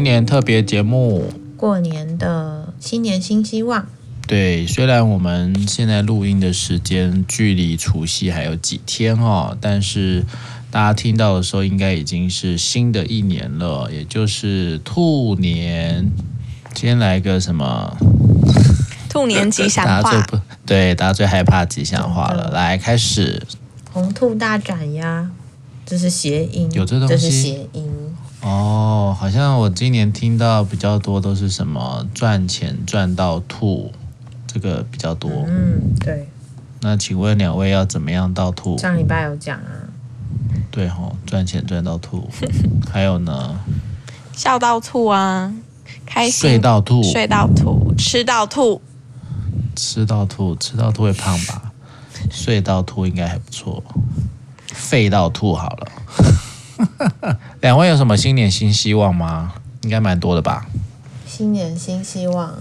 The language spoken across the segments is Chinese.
新年特别节目，过年的新年新希望。对，虽然我们现在录音的时间距离除夕还有几天哦，但是大家听到的时候，应该已经是新的一年了，也就是兔年。今天来个什么？兔年吉祥话。大家最不对，大家最害怕吉祥话了。来，开始。红兔大展呀。这是谐音，有这东西。这是谐音哦，好像我今年听到比较多都是什么赚钱赚到吐，这个比较多。嗯，对。那请问两位要怎么样到吐？上礼拜有讲啊。对吼，赚钱赚到吐。还有呢？笑到吐啊，开心。睡到吐，睡到吐，吃到吐。吃到吐，吃到吐会胖吧？睡到吐应该还不错。废到吐好了，两位有什么新年新希望吗？应该蛮多的吧。新年新希望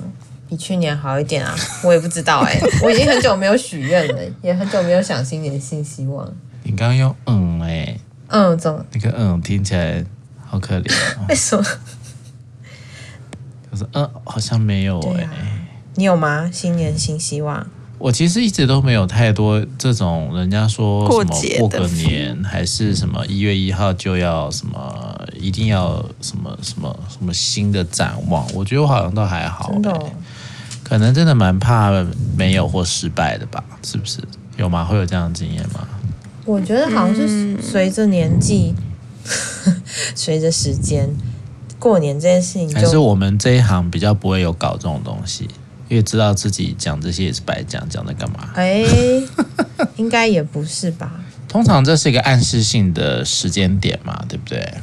比去年好一点啊，我也不知道哎、欸，我已经很久没有许愿了，也很久没有想新年新希望。你刚刚用嗯哎、欸，嗯怎么？那个嗯听起来好可怜、哦。为什么？可是嗯好像没有哎、欸啊，你有吗？新年新希望。我其实一直都没有太多这种人家说什么过个年还是什么 一月一号就要什么一定要什么什么什么新的展望，我觉得我好像都还好、欸。真的、哦，可能真的蛮怕没有或失败的吧？是不是？有吗？会有这样的经验吗？我觉得好像是随着年纪，随、嗯、着时间，过年这件事情，还是我们这一行比较不会有搞这种东西。因为知道自己讲这些也是白讲，讲的干嘛？哎，应该也不是吧。通常这是一个暗示性的时间点嘛，对不对？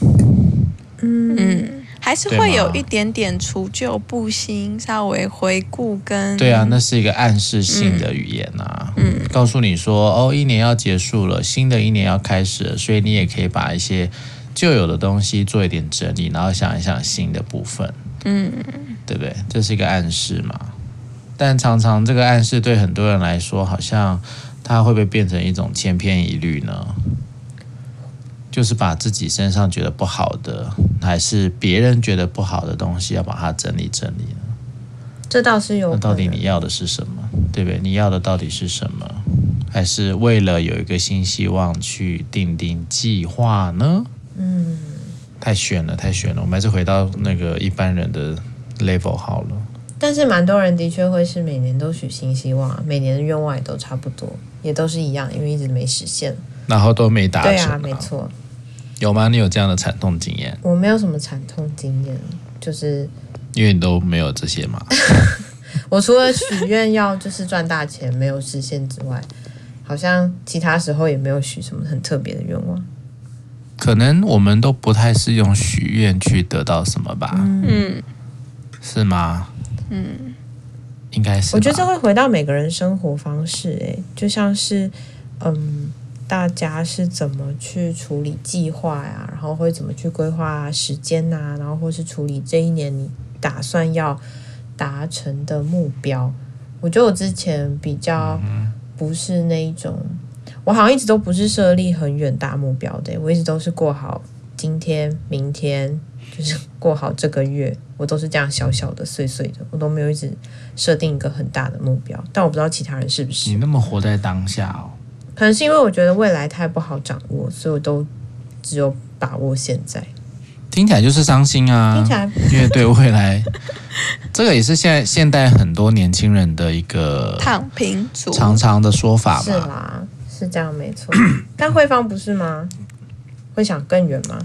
嗯嗯，还是会有一点点除旧布新，稍微回顾跟。对啊，那是一个暗示性的语言啊。嗯，告诉你说哦，一年要结束了，新的一年要开始了，所以你也可以把一些旧有的东西做一点整理，然后想一想新的部分。嗯，对不对？这是一个暗示嘛。但常常这个暗示对很多人来说，好像它会不会变成一种千篇一律呢？就是把自己身上觉得不好的，还是别人觉得不好的东西，要把它整理整理呢？这倒是有。那到底你要的是什么？对不对？你要的到底是什么？还是为了有一个新希望去定定计划呢？嗯，太悬了，太悬了。我们还是回到那个一般人的 level 好了。但是蛮多人的确会是每年都许新希望，每年的愿望也都差不多，也都是一样，因为一直没实现，然后都没达成。对啊，没错。有吗？你有这样的惨痛经验？我没有什么惨痛经验，就是因为你都没有这些嘛。我除了许愿要就是赚大钱没有实现之外，好像其他时候也没有许什么很特别的愿望。可能我们都不太是用许愿去得到什么吧？嗯，是吗？嗯，应该是。我觉得这会回到每个人生活方式，哎，就像是，嗯，大家是怎么去处理计划呀，然后会怎么去规划时间呐，然后或是处理这一年你打算要达成的目标。我觉得我之前比较不是那一种，我好像一直都不是设立很远大目标的，我一直都是过好今天、明天。就是过好这个月，我都是这样小小的、碎碎的，我都没有一直设定一个很大的目标。但我不知道其他人是不是。你那么活在当下哦？可能是因为我觉得未来太不好掌握，所以我都只有把握现在。听起来就是伤心啊！听起来，因为对未来，这个也是现在现代很多年轻人的一个躺平族常常的说法嘛。是啦，是这样没错。但慧芳不是吗？会想更远吗？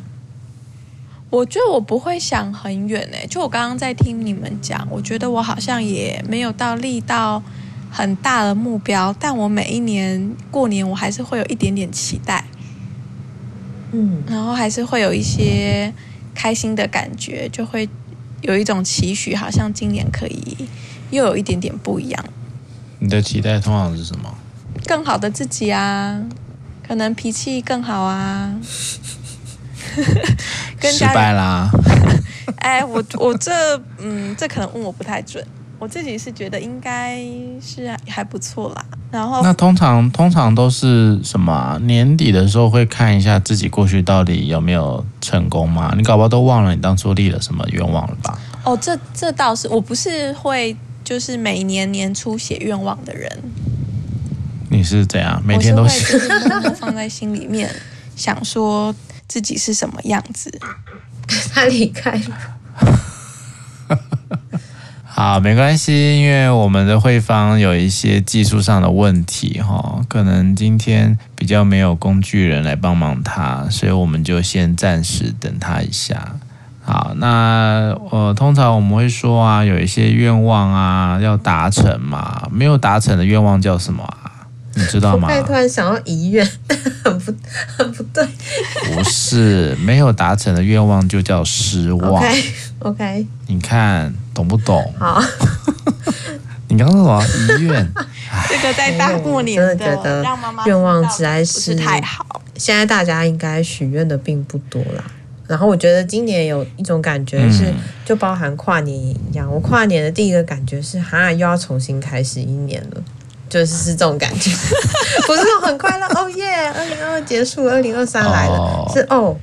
我觉得我不会想很远诶，就我刚刚在听你们讲，我觉得我好像也没有到立到很大的目标，但我每一年过年我还是会有一点点期待，嗯，然后还是会有一些开心的感觉，就会有一种期许，好像今年可以又有一点点不一样。你的期待通常是什么？更好的自己啊，可能脾气更好啊。跟失败啦！哎，我我这嗯，这可能问我不太准。我自己是觉得应该是还不错啦。然后那通常通常都是什么啊？年底的时候会看一下自己过去到底有没有成功吗？你搞不好都忘了你当初立了什么愿望了吧？哦，这这倒是，我不是会就是每年年初写愿望的人。你是怎样？每天都写？放在心里面，想说自己是什么样子。他离开了。好，没关系，因为我们的慧芳有一些技术上的问题哈，可能今天比较没有工具人来帮忙他，所以我们就先暂时等他一下。好，那呃，通常我们会说啊，有一些愿望啊要达成嘛，没有达成的愿望叫什么啊？你知道吗？我突然想要遗愿，很不很不对。不是，没有达成的愿望就叫失望。OK OK，你看懂不懂？好。你刚刚说什么遗愿？这个在大过年的，真的觉得让妈妈愿望实在是太好。现在大家应该许愿的并不多啦。然后我觉得今年有一种感觉是，就包含跨年一样。我跨年的第一个感觉是，哈，又要重新开始一年了。就是是这种感觉，不是说很快乐哦耶，二零二二结束，二零二三来了，oh. 是哦，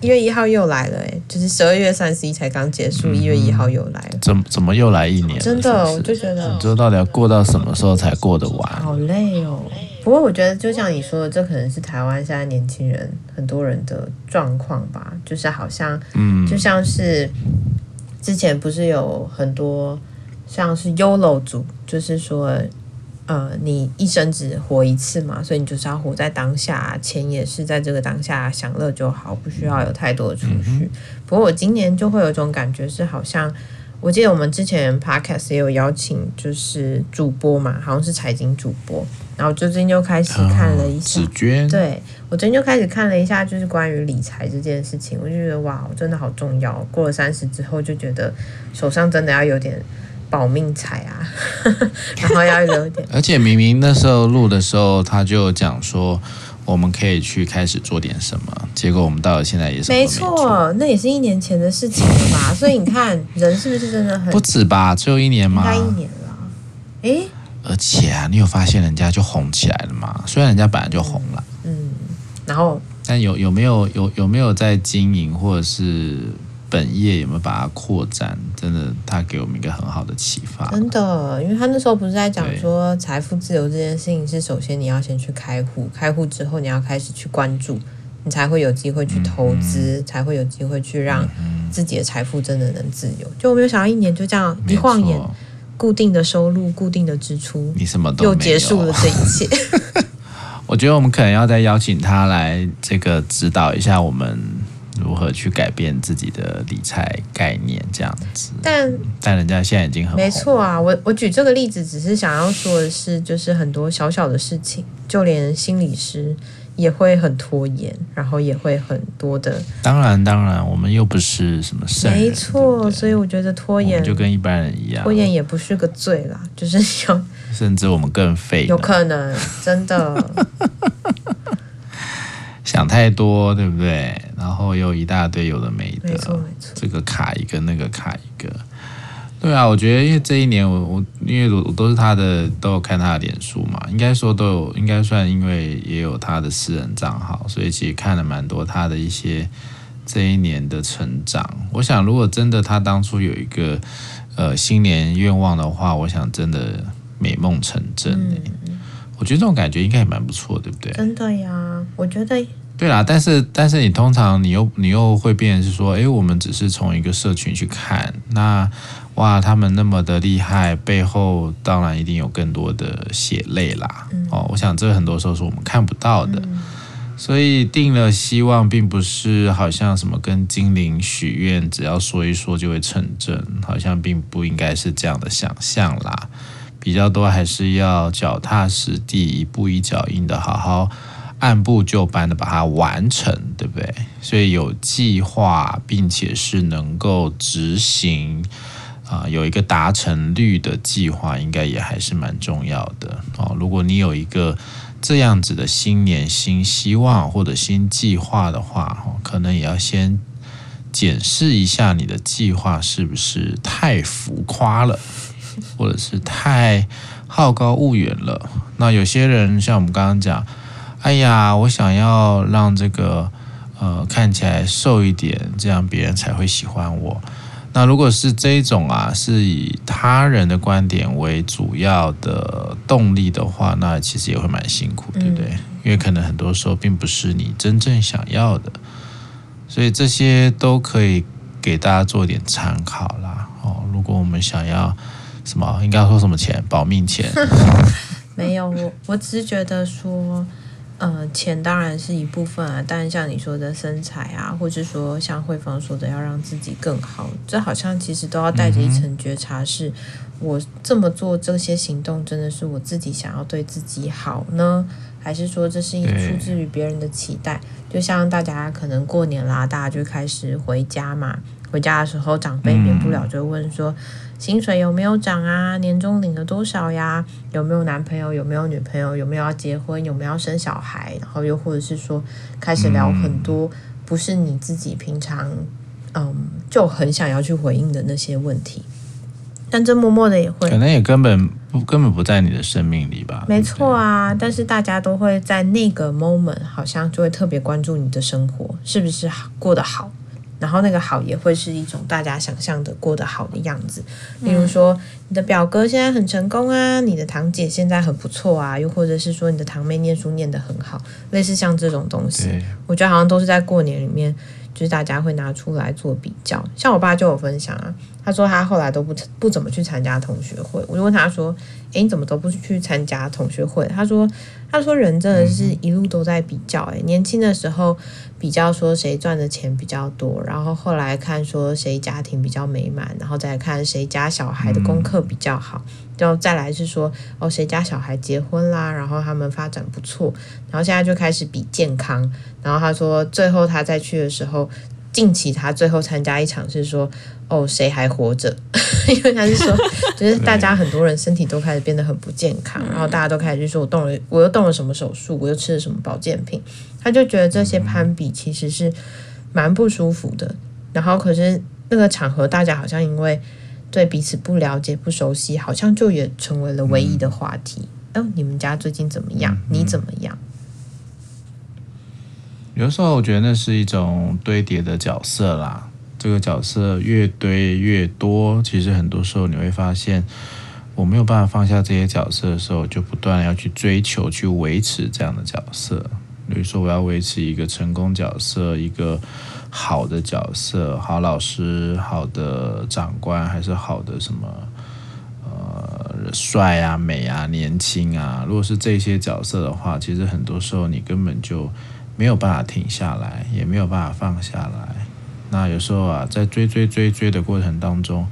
一月一号又来了，哎，就是十二月三十一才刚结束，一、嗯、月一号又来了，怎么怎么又来一年？真的，是是我就觉得，你知道到底要过到什么时候才过得完？好累哦。不过我觉得，就像你说的，这可能是台湾现在年轻人很多人的状况吧，就是好像，嗯，就像是之前不是有很多像是 YOLO 族，就是说。呃，你一生只活一次嘛，所以你就是要活在当下，钱也是在这个当下享乐就好，不需要有太多的储蓄。嗯、不过我今年就会有一种感觉，是好像我记得我们之前 podcast 也有邀请，就是主播嘛，好像是财经主播，然后最近就开始看了一下，哦、对我最近就开始看了一下，就是关于理财这件事情，我就觉得哇，真的好重要。过了三十之后，就觉得手上真的要有点。保命财啊，然后要有点。而且明明那时候录的时候，他就讲说我们可以去开始做点什么，结果我们到了现在也是没，没错，那也是一年前的事情了吧？所以你看，人是不是真的很不止吧？只有一年吗？应该一年了。诶，而且啊，你有发现人家就红起来了嘛？虽然人家本来就红了，嗯，然后但有有没有有有没有在经营或者是？本业有没有把它扩展？真的，他给我们一个很好的启发。真的，因为他那时候不是在讲说，财富自由这件事情是首先你要先去开户，开户之后你要开始去关注，你才会有机会去投资，嗯、才会有机会去让自己的财富真的能自由。就我没有想到一年就这样一晃眼，固定的收入、固定的支出，你什么都又结束了这一切。我觉得我们可能要再邀请他来这个指导一下我们。如何去改变自己的理财概念？这样子，但但人家现在已经很没错啊。我我举这个例子，只是想要说的是，就是很多小小的事情，就连心理师也会很拖延，然后也会很多的。当然，当然，我们又不是什么圣人，没错。对对，所以我觉得拖延就跟一般人一样，拖延也不是个罪啦，就是有甚至我们更废，有可能真的。想太多，对不对？然后又一大堆有的没的，没错没错，这个卡一个，那个卡一个。对啊，我觉得因为这一年我我因为我都是他的，都有看他的脸书嘛，应该说都有，应该算因为也有他的私人账号，所以其实看了蛮多他的一些这一年的成长。我想，如果真的他当初有一个呃新年愿望的话，我想真的美梦成真，嗯我觉得这种感觉应该也蛮不错，对不对？真的呀，我觉得。对啦，但是但是你通常你又你又会变成是说，哎，我们只是从一个社群去看，那哇，他们那么的厉害，背后当然一定有更多的血泪啦。嗯、哦，我想这很多时候是我们看不到的，嗯、所以定了希望，并不是好像什么跟精灵许愿，只要说一说就会成真，好像并不应该是这样的想象啦。比较多还是要脚踏实地，一步一脚印的，好好按部就班的把它完成，对不对？所以有计划，并且是能够执行，啊、有一个达成率的计划，应该也还是蛮重要的哦。如果你有一个这样子的新年新希望或者新计划的话，可能也要先检视一下你的计划是不是太浮夸了。或者是太好高骛远了。那有些人像我们刚刚讲，哎呀，我想要让这个呃看起来瘦一点，这样别人才会喜欢我。那如果是这种啊，是以他人的观点为主要的动力的话，那其实也会蛮辛苦，对不对？嗯、因为可能很多时候并不是你真正想要的，所以这些都可以给大家做一点参考啦。哦，如果我们想要什么，应该说什么钱，保命钱？没有，我我只是觉得说。呃，钱当然是一部分啊，但是像你说的身材啊，或者说像慧芳说的要让自己更好，这好像其实都要带着一层觉察是，是、嗯、我这么做这些行动真的是我自己想要对自己好呢，还是说这是一出自于别人的期待？就像大家可能过年啦，大家就开始回家嘛，回家的时候长辈免不了就问说。嗯薪水有没有涨啊？年终领了多少呀？有没有男朋友？有没有女朋友？有没有要结婚？有没有要生小孩？然后又或者是说，开始聊很多不是你自己平常嗯就很想要去回应的那些问题，但这默默的也会，可能也根本不根本不在你的生命里吧？没错啊，但是大家都会在那个 moment 好像就会特别关注你的生活是不是过得好。然后那个好也会是一种大家想象的过得好的样子，例如说你的表哥现在很成功啊，你的堂姐现在很不错啊，又或者是说你的堂妹念书念得很好，类似像这种东西，我觉得好像都是在过年里面，就是大家会拿出来做比较。像我爸就有分享啊，他说他后来都不不怎么去参加同学会，我就问他说，诶，你怎么都不去参加同学会？他说。他说：“人真的是一路都在比较，诶，年轻的时候比较说谁赚的钱比较多，然后后来看说谁家庭比较美满，然后再看谁家小孩的功课比较好，然后再来是说哦谁家小孩结婚啦，然后他们发展不错，然后现在就开始比健康，然后他说最后他再去的时候。”近期他最后参加一场是说，哦，谁还活着？因为他是说，就是大家很多人身体都开始变得很不健康，然后大家都开始就说，我动了，我又动了什么手术，我又吃了什么保健品，他就觉得这些攀比其实是蛮不舒服的。然后可是那个场合，大家好像因为对彼此不了解、不熟悉，好像就也成为了唯一的话题。哦，你们家最近怎么样？你怎么样？有时候我觉得那是一种堆叠的角色啦，这个角色越堆越多，其实很多时候你会发现，我没有办法放下这些角色的时候，就不断要去追求、去维持这样的角色。比如说，我要维持一个成功角色，一个好的角色，好老师、好的长官，还是好的什么呃帅啊、美啊、年轻啊。如果是这些角色的话，其实很多时候你根本就。没有办法停下来，也没有办法放下来。那有时候啊，在追追追追的过程当中，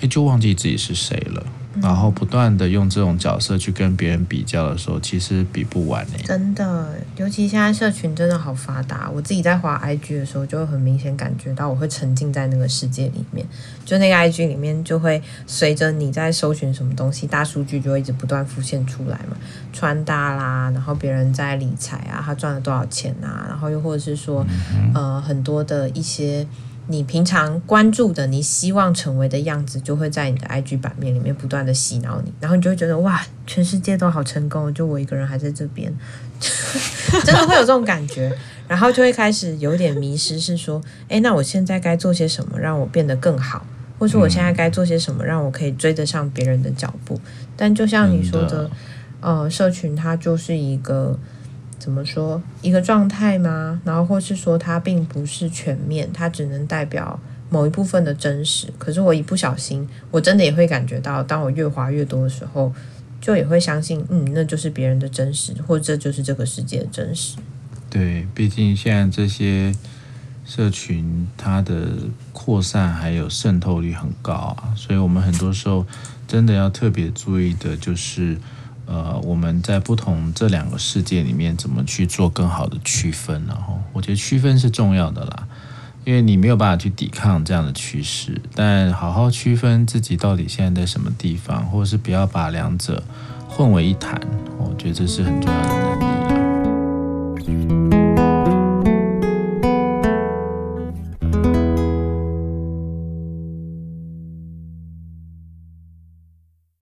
哎，就忘记自己是谁了。然后不断的用这种角色去跟别人比较的时候，其实比不完呢。真的，尤其现在社群真的好发达，我自己在滑 IG 的时候，就会很明显感觉到我会沉浸在那个世界里面。就那个 IG 里面，就会随着你在搜寻什么东西，大数据就会一直不断浮现出来嘛，穿搭啦，然后别人在理财啊，他赚了多少钱啊，然后又或者是说，嗯、呃，很多的一些。你平常关注的，你希望成为的样子，就会在你的 IG 版面里面不断的洗脑你，然后你就会觉得哇，全世界都好成功，就我一个人还在这边，真的会有这种感觉，然后就会开始有点迷失，是说，诶，那我现在该做些什么让我变得更好，或者说我现在该做些什么让我可以追得上别人的脚步？但就像你说的，呃，社群它就是一个。怎么说一个状态吗？然后或是说它并不是全面，它只能代表某一部分的真实。可是我一不小心，我真的也会感觉到，当我越滑越多的时候，就也会相信，嗯，那就是别人的真实，或者这就是这个世界的真实。对，毕竟现在这些社群它的扩散还有渗透率很高啊，所以我们很多时候真的要特别注意的就是。呃，我们在不同这两个世界里面，怎么去做更好的区分？然后，我觉得区分是重要的啦，因为你没有办法去抵抗这样的趋势，但好好区分自己到底现在在什么地方，或者是不要把两者混为一谈，我觉得这是很重要的能力啦。